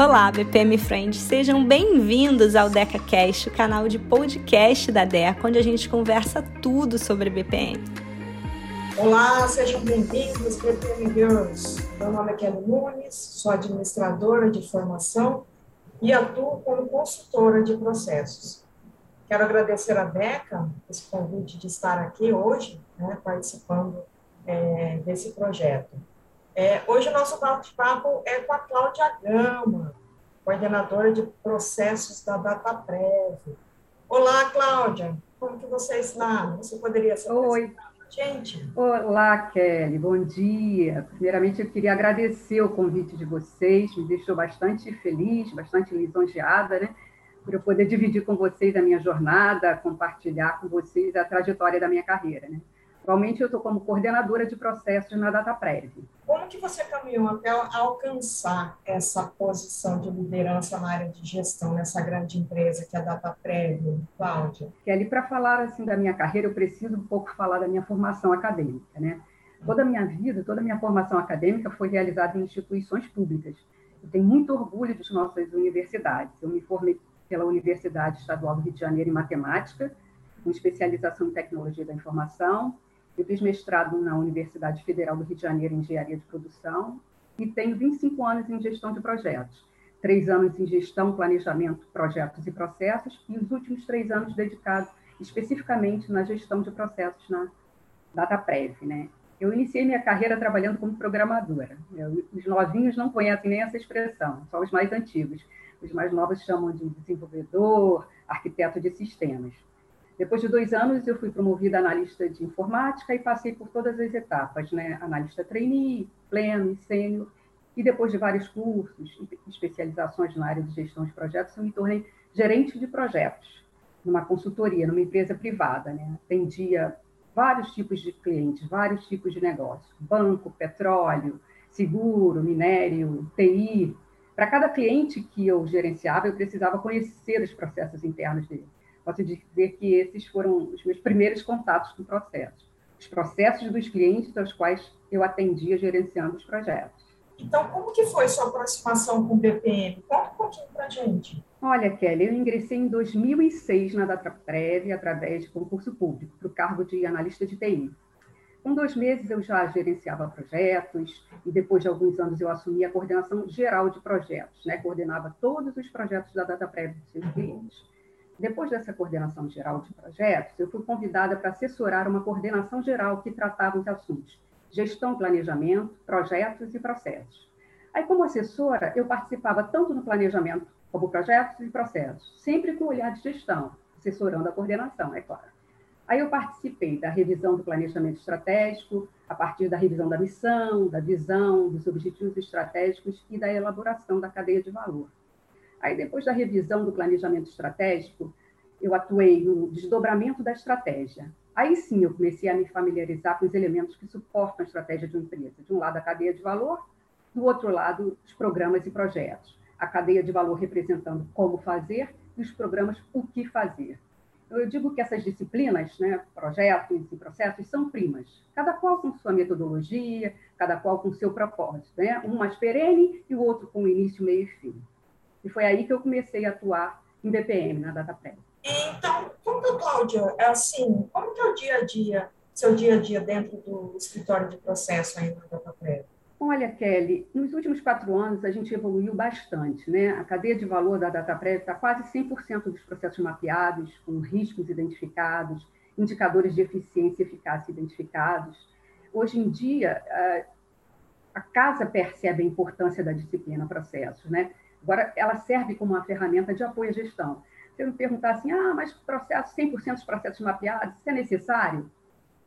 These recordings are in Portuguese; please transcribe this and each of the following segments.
Olá, BPM Friends, sejam bem-vindos ao DecaCast, o canal de podcast da DECA, onde a gente conversa tudo sobre BPM. Olá, sejam bem-vindos, BPM Girls. Meu nome é Kelly Nunes, sou administradora de formação e atuo como consultora de processos. Quero agradecer a DECA esse convite de estar aqui hoje, né, participando é, desse projeto. É, hoje o nosso bate-papo é com a Cláudia Gama, coordenadora de processos da DataPrev. Olá, Cláudia, como que você está? Você poderia se Oi. gente? Olá, Kelly, bom dia. Primeiramente, eu queria agradecer o convite de vocês, me deixou bastante feliz, bastante lisonjeada, né? Por eu poder dividir com vocês a minha jornada, compartilhar com vocês a trajetória da minha carreira, né? Atualmente eu estou como coordenadora de processos na DataPrev. Como que você caminhou até alcançar essa posição de liderança na área de gestão nessa grande empresa que é a DataPrev, Cláudia? Kelly, para falar assim da minha carreira, eu preciso um pouco falar da minha formação acadêmica, né? Toda a minha vida, toda a minha formação acadêmica foi realizada em instituições públicas. Eu tenho muito orgulho das nossas universidades. Eu me formei pela Universidade Estadual do Rio de Janeiro em matemática, com especialização em tecnologia da informação, eu fiz mestrado na Universidade Federal do Rio de Janeiro em Engenharia de Produção e tenho 25 anos em gestão de projetos. Três anos em gestão, planejamento, projetos e processos, e os últimos três anos dedicados especificamente na gestão de processos na DataPrev. Né? Eu iniciei minha carreira trabalhando como programadora. Os novinhos não conhecem nem essa expressão, só os mais antigos. Os mais novos chamam de desenvolvedor, arquiteto de sistemas. Depois de dois anos, eu fui promovida analista de informática e passei por todas as etapas, né? Analista trainee, pleno sênior. E depois de vários cursos e especializações na área de gestão de projetos, eu me tornei gerente de projetos numa consultoria, numa empresa privada, né? Atendia vários tipos de clientes, vários tipos de negócios: banco, petróleo, seguro, minério, TI. Para cada cliente que eu gerenciava, eu precisava conhecer os processos internos dele posso dizer que esses foram os meus primeiros contatos com processos. Os processos dos clientes aos quais eu atendia gerenciando os projetos. Então, como que foi sua aproximação com o BPM? Conta um pouquinho para a gente. Olha, Kelly, eu ingressei em 2006 na DataPrev através de concurso público para o cargo de analista de TI. Com dois meses eu já gerenciava projetos e depois de alguns anos eu assumi a coordenação geral de projetos, né? coordenava todos os projetos da DataPrev dos seus clientes. Depois dessa coordenação geral de projetos, eu fui convidada para assessorar uma coordenação geral que tratava os assuntos gestão, planejamento, projetos e processos. Aí, como assessora, eu participava tanto no planejamento como projetos e processos, sempre com olhar de gestão, assessorando a coordenação, é claro. Aí eu participei da revisão do planejamento estratégico, a partir da revisão da missão, da visão, dos objetivos estratégicos e da elaboração da cadeia de valor. Aí, depois da revisão do planejamento estratégico, eu atuei no desdobramento da estratégia. Aí sim eu comecei a me familiarizar com os elementos que suportam a estratégia de uma empresa. De um lado, a cadeia de valor, do outro lado, os programas e projetos. A cadeia de valor representando como fazer e os programas o que fazer. Eu digo que essas disciplinas, né, projetos e processos, são primas, cada qual com sua metodologia, cada qual com seu propósito, né? um mais perene e o outro com início, meio e fim. E foi aí que eu comecei a atuar em BPM, na DataPrep. Então, como que, Cláudia, é assim, como que é o dia a dia, seu dia a dia dentro do escritório de processo aí na DataPrep? Olha, Kelly, nos últimos quatro anos a gente evoluiu bastante, né? A cadeia de valor da DataPrep está quase 100% dos processos mapeados, com riscos identificados, indicadores de eficiência e eficácia identificados. Hoje em dia, a casa percebe a importância da disciplina processos, né? Agora, ela serve como uma ferramenta de apoio à gestão. Se eu me perguntar assim, ah, mas processo, 100% dos processos mapeados, isso é necessário?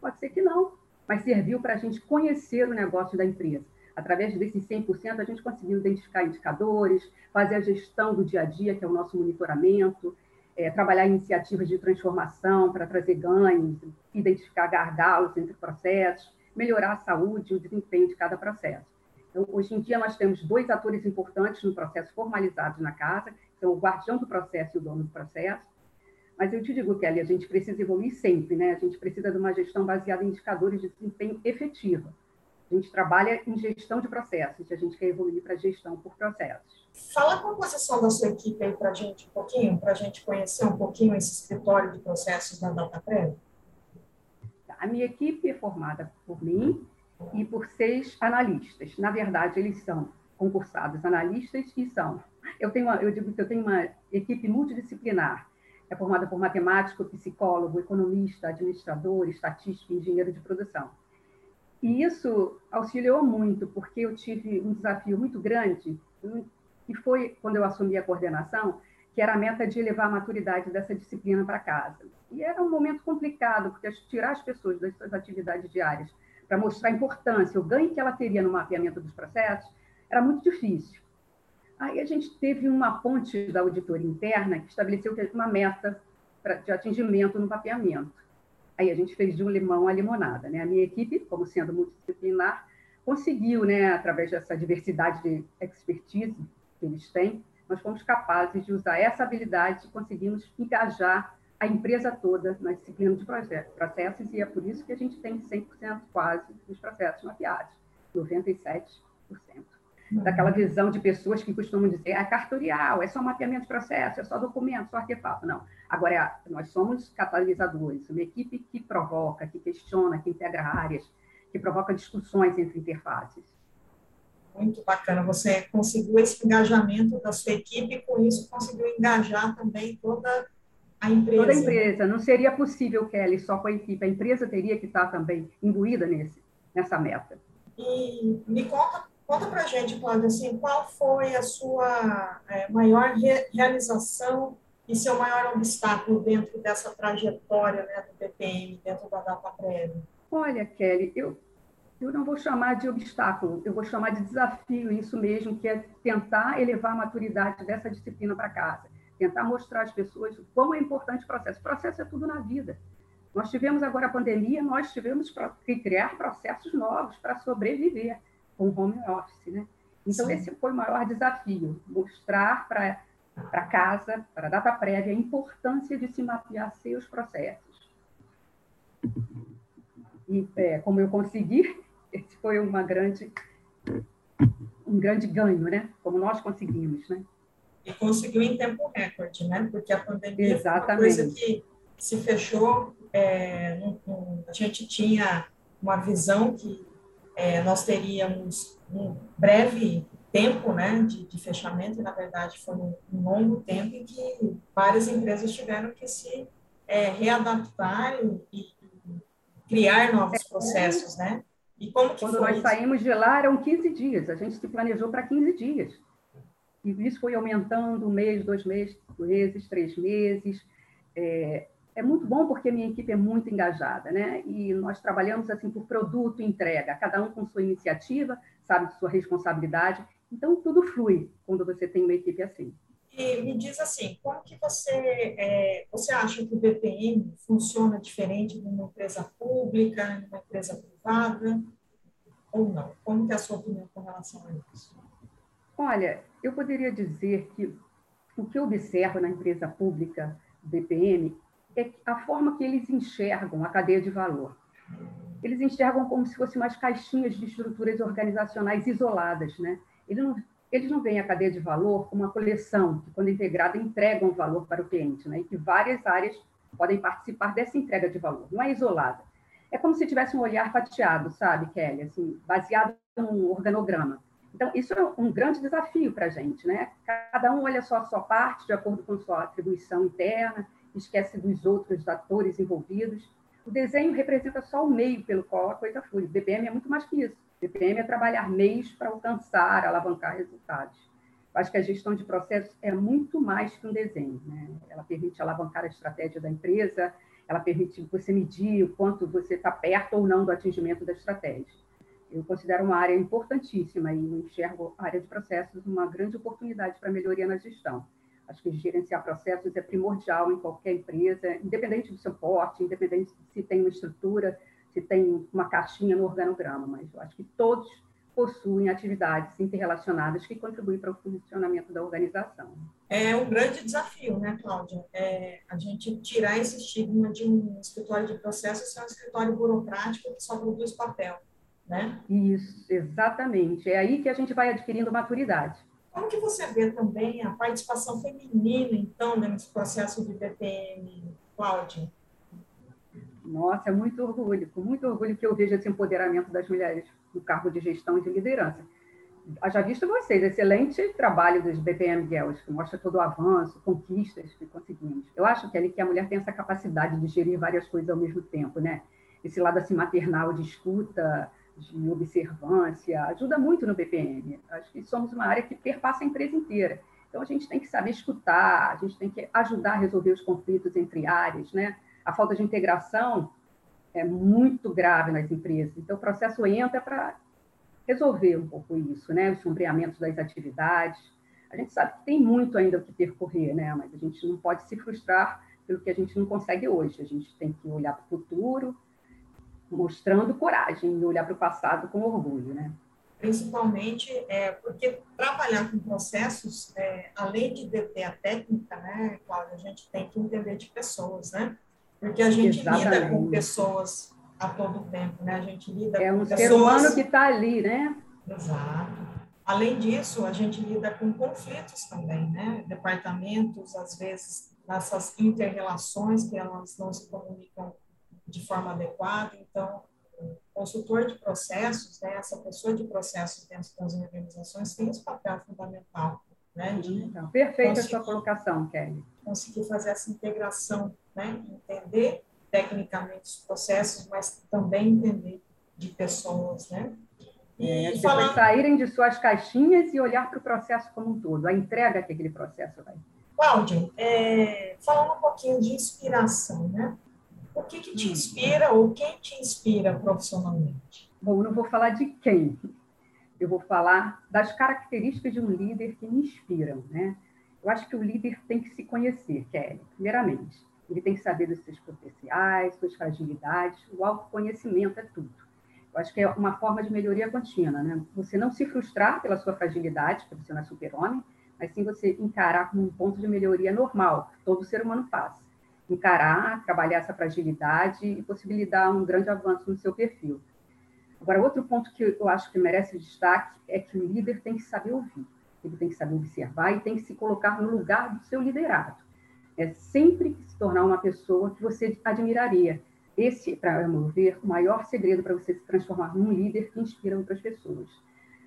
Pode ser que não, mas serviu para a gente conhecer o negócio da empresa. Através desses 100%, a gente conseguiu identificar indicadores, fazer a gestão do dia a dia, que é o nosso monitoramento, é, trabalhar iniciativas de transformação para trazer ganhos, identificar gargalos entre processos, melhorar a saúde e o desempenho de cada processo. Então, hoje em dia, nós temos dois atores importantes no processo formalizados na casa, que são o guardião do processo e o dono do processo. Mas eu te digo, Kelly, a gente precisa evoluir sempre, né? A gente precisa de uma gestão baseada em indicadores de desempenho efetiva. A gente trabalha em gestão de processos, a gente quer evoluir para gestão por processos. Fala a composição da sua equipe aí para a gente um pouquinho, para a gente conhecer um pouquinho esse escritório de processos da DataPrev. A minha equipe é formada por mim e por seis analistas. Na verdade, eles são concursados analistas e são. Eu tenho, uma, eu digo que eu tenho uma equipe multidisciplinar. É formada por matemático, psicólogo, economista, administrador, estatístico, engenheiro de produção. E isso auxiliou muito, porque eu tive um desafio muito grande, que foi quando eu assumi a coordenação, que era a meta de elevar a maturidade dessa disciplina para casa. E era um momento complicado, porque tirar as pessoas das suas atividades diárias para mostrar a importância, o ganho que ela teria no mapeamento dos processos, era muito difícil. Aí a gente teve uma ponte da auditoria interna que estabeleceu uma meta de atingimento no mapeamento. Aí a gente fez de um limão a limonada. Né? A minha equipe, como sendo multidisciplinar, conseguiu, né, através dessa diversidade de expertise que eles têm, nós fomos capazes de usar essa habilidade e conseguimos engajar a empresa toda na disciplina de processos, e é por isso que a gente tem 100% quase dos processos mapeados, 97%. Uhum. Daquela visão de pessoas que costumam dizer, é cartorial, é só mapeamento de processo, é só documento, só artefato. Não. Agora, é, nós somos catalisadores, uma equipe que provoca, que questiona, que integra áreas, que provoca discussões entre interfaces. Muito bacana. Você conseguiu esse engajamento da sua equipe, e com isso conseguiu engajar também toda a empresa. Toda a empresa. Não seria possível, Kelly, só com a equipe. A empresa teria que estar também imbuída nesse, nessa meta. E me conta, conta para a gente, Cláudia, assim, qual foi a sua é, maior re realização e seu maior obstáculo dentro dessa trajetória né, do BPM, dentro da data prévia? Olha, Kelly, eu, eu não vou chamar de obstáculo, eu vou chamar de desafio, isso mesmo, que é tentar elevar a maturidade dessa disciplina para casa tentar mostrar às pessoas o quão é importante o processo. O processo é tudo na vida. Nós tivemos agora a pandemia, nós tivemos que criar processos novos para sobreviver com o home office, né? Então, Sim. esse foi o maior desafio, mostrar para casa, para a data prévia, a importância de se mapear seus processos. E é, como eu consegui, esse foi uma grande, um grande ganho, né? Como nós conseguimos, né? E conseguiu em tempo recorde, né? Porque a pandemia Exatamente. foi uma coisa que se fechou. É, a gente tinha uma visão que é, nós teríamos um breve tempo, né, de, de fechamento. E, na verdade, foi um, um, longo tempo em que várias empresas tiveram que se é, readaptar e, e, criar novos é. processos, né? E como que Quando nós isso? saímos de lá, eram 15 dias. A gente se planejou para 15 dias. E isso foi aumentando um mês, dois meses, meses, três meses. É, é muito bom porque a minha equipe é muito engajada, né? E nós trabalhamos assim por produto e entrega, cada um com sua iniciativa, sabe, sua responsabilidade. Então tudo flui quando você tem uma equipe assim. E me diz assim, como que você é, você acha que o BPM funciona diferente de uma empresa pública, de uma empresa privada ou não? Como que é a sua opinião com relação a isso? Olha, eu poderia dizer que o que eu observo na empresa pública BPM é a forma que eles enxergam a cadeia de valor. Eles enxergam como se fossem umas caixinhas de estruturas organizacionais isoladas, né? Eles não, eles não veem a cadeia de valor como uma coleção que, quando integrada, entrega um valor para o cliente, né? E que várias áreas podem participar dessa entrega de valor. Não é isolada. É como se tivesse um olhar fatiado, sabe, Kelly? Assim, baseado num organograma. Então, isso é um grande desafio para a gente, né? Cada um olha só a sua parte, de acordo com sua atribuição interna, esquece dos outros atores envolvidos. O desenho representa só o meio pelo qual a coisa flui. O BPM é muito mais que isso. O BPM é trabalhar meios para alcançar, alavancar resultados. Acho que a gestão de processos é muito mais que um desenho. Né? Ela permite alavancar a estratégia da empresa, ela permite você medir o quanto você está perto ou não do atingimento da estratégia eu considero uma área importantíssima e enxergo a área de processos uma grande oportunidade para melhoria na gestão. Acho que gerenciar processos é primordial em qualquer empresa, independente do seu porte, independente se tem uma estrutura, se tem uma caixinha no organograma, mas eu acho que todos possuem atividades interrelacionadas que contribuem para o funcionamento da organização. É um grande desafio, né, Cláudia? É a gente tirar esse estigma de um escritório de processos ser um escritório burocrático que só produz papel né? Isso, exatamente. É aí que a gente vai adquirindo maturidade. Como que você vê também a participação feminina, então, nesse processo de BPM, Cláudia? Nossa, é muito orgulho, com muito orgulho que eu vejo esse empoderamento das mulheres no cargo de gestão e de liderança. Já visto vocês, excelente trabalho dos BPM Girls, que mostra todo o avanço, conquistas que conseguimos. Eu acho que, ali, que a mulher tem essa capacidade de gerir várias coisas ao mesmo tempo, né? Esse lado assim maternal de escuta, de observância, ajuda muito no BPM. Acho que somos uma área que perpassa a empresa inteira. Então, a gente tem que saber escutar, a gente tem que ajudar a resolver os conflitos entre áreas, né? A falta de integração é muito grave nas empresas. Então, o processo entra para resolver um pouco isso, né? Os sombreamentos das atividades. A gente sabe que tem muito ainda o que percorrer, né? Mas a gente não pode se frustrar pelo que a gente não consegue hoje. A gente tem que olhar para o futuro, mostrando coragem e olhar para o passado com orgulho, né? Principalmente é, porque trabalhar com processos, é, além de ter a técnica, né, Cláudia, a gente tem que entender de pessoas, né? Porque a gente Exatamente. lida com pessoas a todo tempo, né? A gente lida é um com ser humano que está ali, né? Exato. Além disso, a gente lida com conflitos também, né? Departamentos, às vezes, nessas inter-relações que elas não se comunicam de forma adequada. Então, o consultor de processos, né, essa pessoa de processos dentro das organizações tem esse papel fundamental. Né, então, perfeita a sua colocação, Kelly. Conseguir fazer essa integração, né, entender tecnicamente os processos, mas também entender de pessoas, né? E é, falando... saírem de suas caixinhas e olhar para o processo como um todo, a entrega que aquele processo vai. Cláudio, é, falando um pouquinho de inspiração, né? O que, que te inspira ou quem te inspira profissionalmente? Bom, eu não vou falar de quem, eu vou falar das características de um líder que me inspiram, né? Eu acho que o líder tem que se conhecer, Kelly, primeiramente. Ele tem que saber dos seus potenciais, suas fragilidades, o autoconhecimento é tudo. Eu acho que é uma forma de melhoria contínua, né? Você não se frustrar pela sua fragilidade, porque você não é super-homem, mas sim você encarar como um ponto de melhoria normal, que todo ser humano faz encarar, trabalhar essa fragilidade e possibilitar um grande avanço no seu perfil. Agora, outro ponto que eu acho que merece destaque é que o líder tem que saber ouvir, ele tem que saber observar e tem que se colocar no lugar do seu liderado. É sempre se tornar uma pessoa que você admiraria. Esse, para meu ver, o maior segredo para você se transformar num líder que inspira outras pessoas.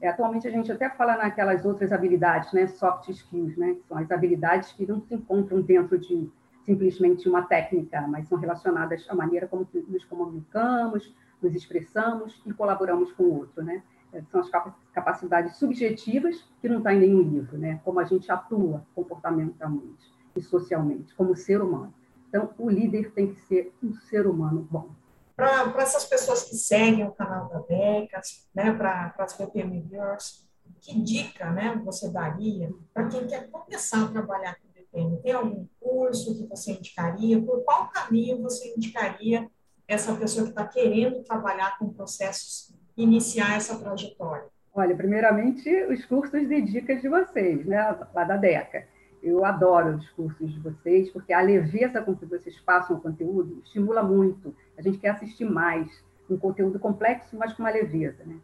É, atualmente a gente até fala naquelas outras habilidades, né, soft skills, né, que são as habilidades que não se encontram dentro de simplesmente uma técnica, mas são relacionadas à maneira como nos comunicamos, nos expressamos e colaboramos com o outro, né? São as capacidades subjetivas que não estão tá em nenhum livro, né? Como a gente atua comportamentalmente e socialmente, como ser humano. Então, o líder tem que ser um ser humano bom. Para essas pessoas que seguem o canal da Becas, né, para as BPM Girls, que dica né, você daria para quem quer começar a trabalhar com tem? Algum curso que você indicaria? Por qual caminho você indicaria essa pessoa que está querendo trabalhar com processos, iniciar essa trajetória? Olha, primeiramente, os cursos de dicas de vocês, né? lá da DECA. Eu adoro os cursos de vocês, porque a leveza com que vocês passam o conteúdo estimula muito. A gente quer assistir mais, um conteúdo complexo, mas com uma leveza. Né?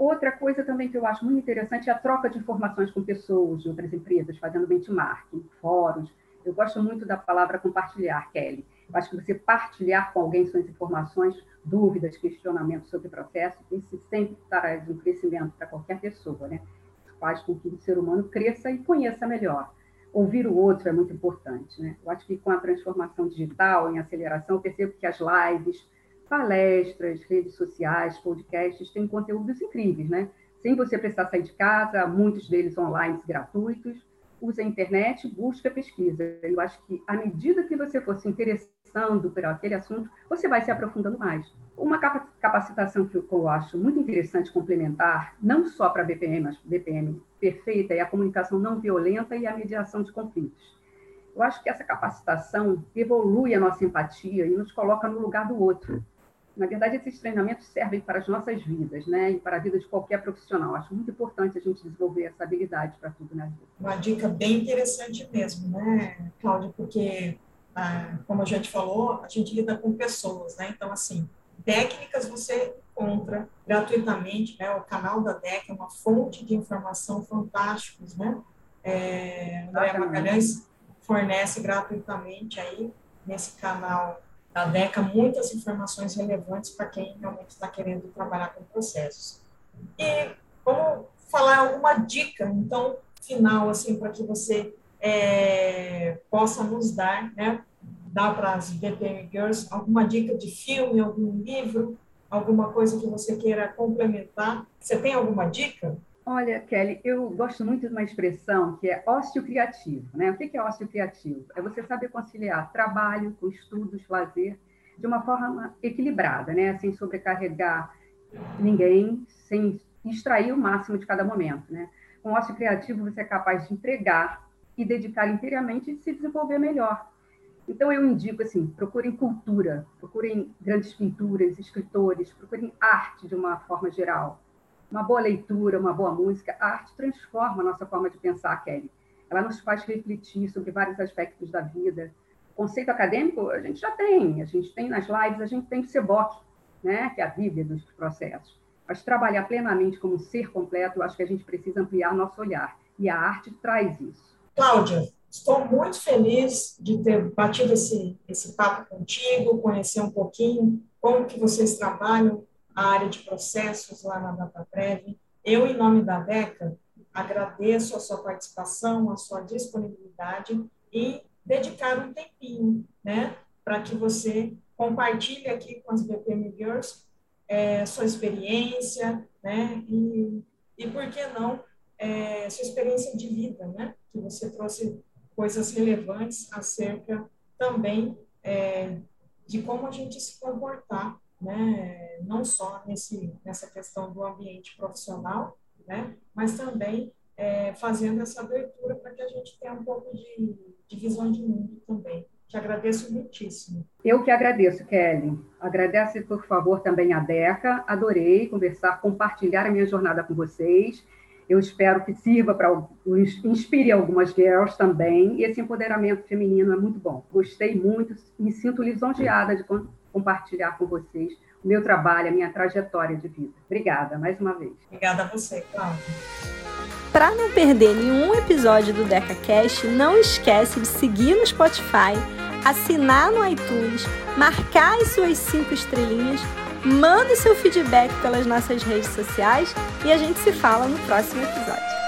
Outra coisa também que eu acho muito interessante é a troca de informações com pessoas de outras empresas, fazendo benchmarking, fóruns. Eu gosto muito da palavra compartilhar, Kelly. Eu acho que você partilhar com alguém suas informações, dúvidas, questionamentos sobre o processo, isso sempre traz um crescimento para qualquer pessoa, né? Faz com que o ser humano cresça e conheça melhor. Ouvir o outro é muito importante, né? Eu acho que com a transformação digital, em aceleração, eu percebo que as lives, palestras, redes sociais, podcasts, têm conteúdos incríveis, né? Sem você precisar sair de casa, muitos deles online gratuitos. Use a internet, busca pesquisa. Eu acho que à medida que você for se interessando por aquele assunto, você vai se aprofundando mais. Uma capacitação que eu acho muito interessante complementar, não só para a BPM, mas BPM perfeita, é a comunicação não violenta e a mediação de conflitos. Eu acho que essa capacitação evolui a nossa empatia e nos coloca no lugar do outro. Na verdade, esses treinamentos servem para as nossas vidas, né? E para a vida de qualquer profissional. Acho muito importante a gente desenvolver essa habilidade para tudo na vida. Uma dica bem interessante mesmo, né, Cláudia? Porque, ah, como a gente falou, a gente lida com pessoas, né? Então, assim, técnicas você encontra gratuitamente, né? O canal da DEC é uma fonte de informação fantásticos, né? É, André Magalhães fornece gratuitamente aí nesse canal da DECA muitas informações relevantes para quem realmente está querendo trabalhar com processos. E vamos falar alguma dica, então, final, assim, para que você é, possa nos dar, né? Dar para as BPM Girls alguma dica de filme, algum livro, alguma coisa que você queira complementar. Você tem alguma dica? Olha, Kelly, eu gosto muito de uma expressão que é ócio criativo. Né? O que é ócio criativo? É você saber conciliar trabalho com estudos, lazer, de uma forma equilibrada, né? sem sobrecarregar ninguém, sem extrair o máximo de cada momento. Né? Com ócio criativo, você é capaz de entregar e dedicar inteiramente e se desenvolver melhor. Então, eu indico assim: procurem cultura, procurem grandes pinturas, escritores, procurem arte de uma forma geral uma boa leitura, uma boa música, a arte transforma a nossa forma de pensar, Kelly. Ela nos faz refletir sobre vários aspectos da vida. O conceito acadêmico a gente já tem, a gente tem nas lives, a gente tem o SEBOC, né, que é a Bíblia dos processos. Mas trabalhar plenamente como um ser completo, eu acho que a gente precisa ampliar nosso olhar. E a arte traz isso. Cláudia, estou muito feliz de ter batido esse, esse papo contigo, conhecer um pouquinho como que vocês trabalham a área de processos lá na DataPrev. Eu, em nome da DECA, agradeço a sua participação, a sua disponibilidade e dedicar um tempinho, né, para que você compartilhe aqui com as BPM Girls é, sua experiência, né, e, e por que não, é, sua experiência de vida, né, que você trouxe coisas relevantes acerca também é, de como a gente se comportar né, não só nesse, nessa questão do ambiente profissional, né, mas também é, fazendo essa abertura para que a gente tenha um pouco de, de visão de mundo também. Te agradeço muitíssimo. Eu que agradeço, Kelly. Agradece, por favor, também a Deca. Adorei conversar, compartilhar a minha jornada com vocês. Eu espero que sirva para inspire algumas girls também. E esse empoderamento feminino é muito bom. Gostei muito, me sinto lisonjeada de compartilhar com vocês o meu trabalho, a minha trajetória de vida. Obrigada, mais uma vez. Obrigada a você, Cláudia. Para não perder nenhum episódio do DecaCast, não esquece de seguir no Spotify, assinar no iTunes, marcar as suas cinco estrelinhas, manda seu feedback pelas nossas redes sociais e a gente se fala no próximo episódio.